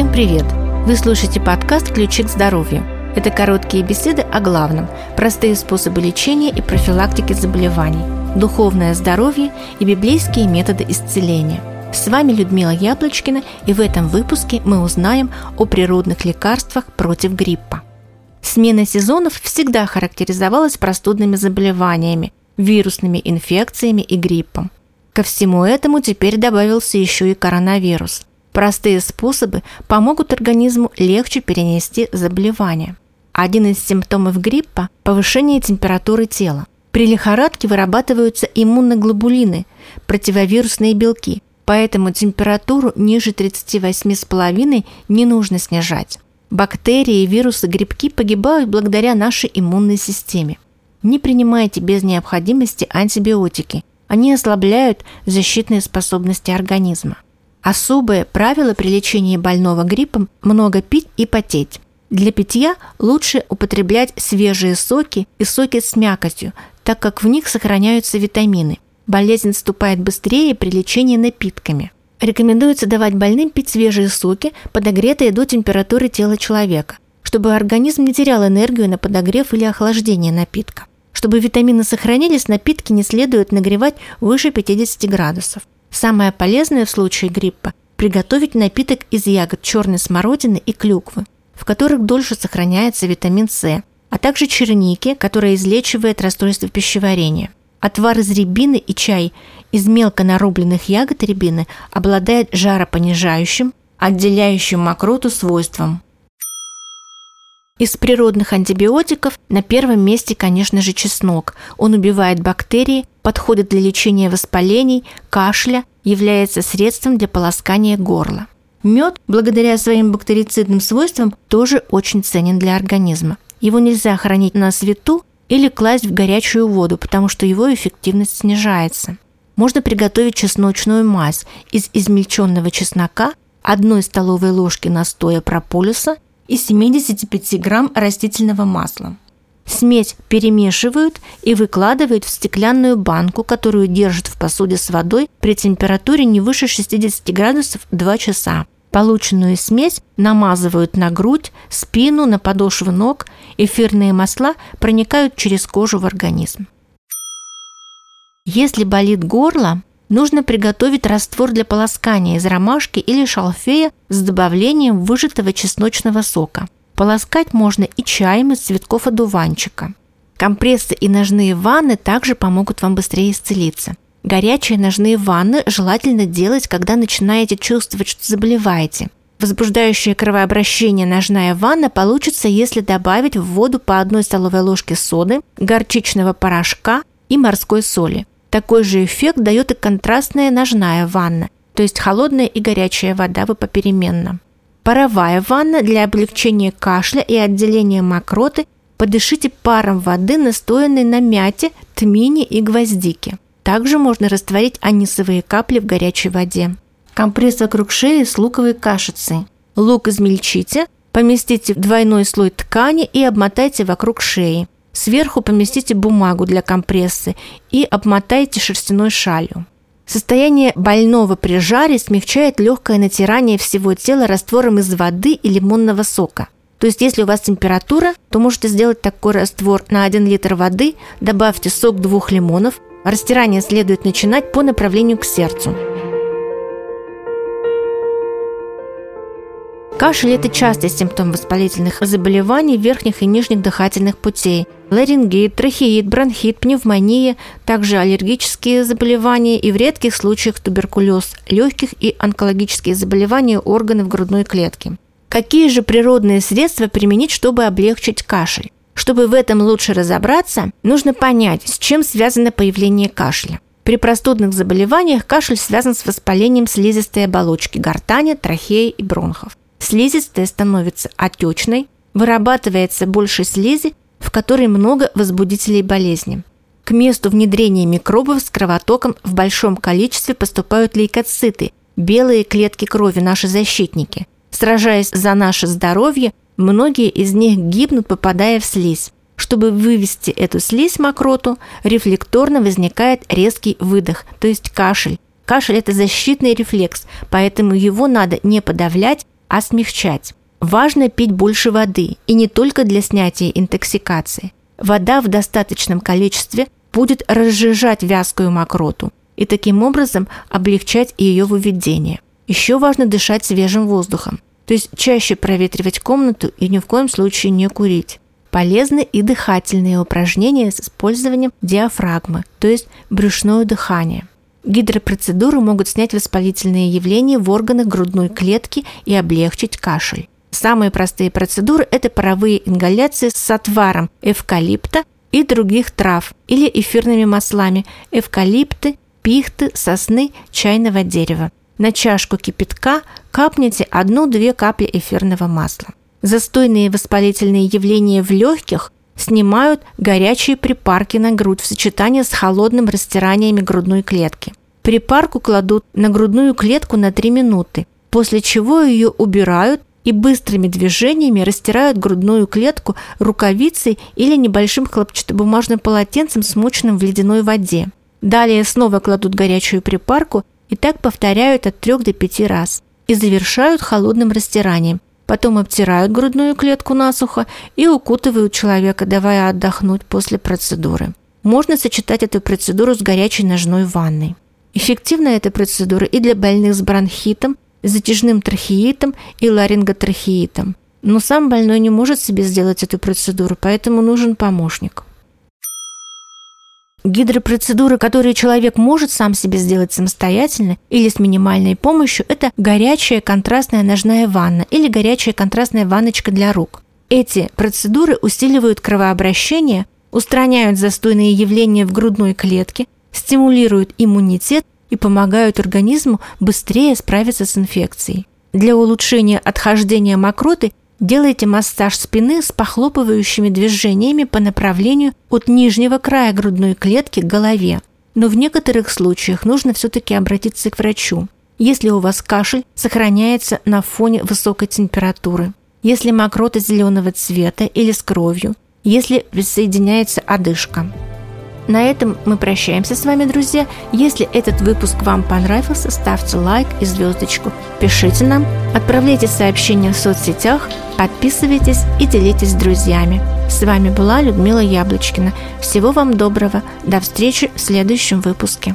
Всем привет! Вы слушаете подкаст «Ключи к здоровью». Это короткие беседы о главном, простые способы лечения и профилактики заболеваний, духовное здоровье и библейские методы исцеления. С вами Людмила Яблочкина, и в этом выпуске мы узнаем о природных лекарствах против гриппа. Смена сезонов всегда характеризовалась простудными заболеваниями, вирусными инфекциями и гриппом. Ко всему этому теперь добавился еще и коронавирус. Простые способы помогут организму легче перенести заболевание. Один из симптомов гриппа – повышение температуры тела. При лихорадке вырабатываются иммуноглобулины, противовирусные белки, поэтому температуру ниже 38,5 не нужно снижать. Бактерии, вирусы, грибки погибают благодаря нашей иммунной системе. Не принимайте без необходимости антибиотики. Они ослабляют защитные способности организма. Особое правило при лечении больного гриппом – много пить и потеть. Для питья лучше употреблять свежие соки и соки с мякотью, так как в них сохраняются витамины. Болезнь вступает быстрее при лечении напитками. Рекомендуется давать больным пить свежие соки, подогретые до температуры тела человека, чтобы организм не терял энергию на подогрев или охлаждение напитка. Чтобы витамины сохранились, напитки не следует нагревать выше 50 градусов. Самое полезное в случае гриппа – приготовить напиток из ягод черной смородины и клюквы, в которых дольше сохраняется витамин С, а также черники, которая излечивает расстройство пищеварения. Отвар из рябины и чай из мелко нарубленных ягод рябины обладает жаропонижающим, отделяющим мокроту свойством. Из природных антибиотиков на первом месте, конечно же, чеснок. Он убивает бактерии, подходит для лечения воспалений, кашля, является средством для полоскания горла. Мед, благодаря своим бактерицидным свойствам, тоже очень ценен для организма. Его нельзя хранить на свету или класть в горячую воду, потому что его эффективность снижается. Можно приготовить чесночную мазь из измельченного чеснока, одной столовой ложки настоя прополиса – и 75 грамм растительного масла. Смесь перемешивают и выкладывают в стеклянную банку, которую держат в посуде с водой при температуре не выше 60 градусов 2 часа. Полученную смесь намазывают на грудь, спину, на подошвы ног. Эфирные масла проникают через кожу в организм. Если болит горло, нужно приготовить раствор для полоскания из ромашки или шалфея с добавлением выжатого чесночного сока. Полоскать можно и чаем из цветков одуванчика. Компрессы и ножные ванны также помогут вам быстрее исцелиться. Горячие ножные ванны желательно делать, когда начинаете чувствовать, что заболеваете. Возбуждающее кровообращение ножная ванна получится, если добавить в воду по одной столовой ложке соды, горчичного порошка и морской соли. Такой же эффект дает и контрастная ножная ванна, то есть холодная и горячая вода вы попеременно. Паровая ванна для облегчения кашля и отделения мокроты подышите паром воды, настоянной на мяте, тмине и гвоздике. Также можно растворить анисовые капли в горячей воде. Компресс вокруг шеи с луковой кашицей. Лук измельчите, поместите в двойной слой ткани и обмотайте вокруг шеи. Сверху поместите бумагу для компрессы и обмотайте шерстяной шалью. Состояние больного при жаре смягчает легкое натирание всего тела раствором из воды и лимонного сока. То есть, если у вас температура, то можете сделать такой раствор на 1 литр воды, добавьте сок двух лимонов. Растирание следует начинать по направлению к сердцу. Кашель – это частый симптом воспалительных заболеваний верхних и нижних дыхательных путей. Ларингит, трахеит, бронхит, пневмония, также аллергические заболевания и в редких случаях туберкулез легких и онкологические заболевания органов грудной клетки. Какие же природные средства применить, чтобы облегчить кашель? Чтобы в этом лучше разобраться, нужно понять, с чем связано появление кашля. При простудных заболеваниях кашель связан с воспалением слизистой оболочки гортани, трахеи и бронхов. Слизистая становится отечной, вырабатывается больше слизи, в которой много возбудителей болезни. К месту внедрения микробов с кровотоком в большом количестве поступают лейкоциты, белые клетки крови, наши защитники. Сражаясь за наше здоровье, многие из них гибнут, попадая в слизь. Чтобы вывести эту слизь мокроту, рефлекторно возникает резкий выдох, то есть кашель. Кашель – это защитный рефлекс, поэтому его надо не подавлять, а смягчать. Важно пить больше воды, и не только для снятия интоксикации. Вода в достаточном количестве будет разжижать вязкую мокроту и таким образом облегчать ее выведение. Еще важно дышать свежим воздухом, то есть чаще проветривать комнату и ни в коем случае не курить. Полезны и дыхательные упражнения с использованием диафрагмы, то есть брюшное дыхание. Гидропроцедуры могут снять воспалительные явления в органах грудной клетки и облегчить кашель. Самые простые процедуры – это паровые ингаляции с отваром эвкалипта и других трав или эфирными маслами эвкалипты, пихты, сосны, чайного дерева. На чашку кипятка капните 1-2 капли эфирного масла. Застойные воспалительные явления в легких снимают горячие припарки на грудь в сочетании с холодным растираниями грудной клетки. Припарку кладут на грудную клетку на 3 минуты, после чего ее убирают и быстрыми движениями растирают грудную клетку рукавицей или небольшим хлопчатобумажным полотенцем, смоченным в ледяной воде. Далее снова кладут горячую припарку и так повторяют от 3 до 5 раз. И завершают холодным растиранием. Потом обтирают грудную клетку насухо и укутывают человека, давая отдохнуть после процедуры. Можно сочетать эту процедуру с горячей ножной ванной. Эффективна эта процедура и для больных с бронхитом, затяжным трахеитом и ларинготрахеитом. Но сам больной не может себе сделать эту процедуру, поэтому нужен помощник. Гидропроцедуры, которые человек может сам себе сделать самостоятельно или с минимальной помощью, это горячая контрастная ножная ванна или горячая контрастная ванночка для рук. Эти процедуры усиливают кровообращение, устраняют застойные явления в грудной клетке, стимулируют иммунитет и помогают организму быстрее справиться с инфекцией. Для улучшения отхождения мокроты Делайте массаж спины с похлопывающими движениями по направлению от нижнего края грудной клетки к голове. Но в некоторых случаях нужно все-таки обратиться к врачу. Если у вас кашель сохраняется на фоне высокой температуры, если мокрота зеленого цвета или с кровью, если присоединяется одышка. На этом мы прощаемся с вами, друзья. Если этот выпуск вам понравился, ставьте лайк и звездочку. Пишите нам, отправляйте сообщения в соцсетях, подписывайтесь и делитесь с друзьями. С вами была Людмила Яблочкина. Всего вам доброго. До встречи в следующем выпуске.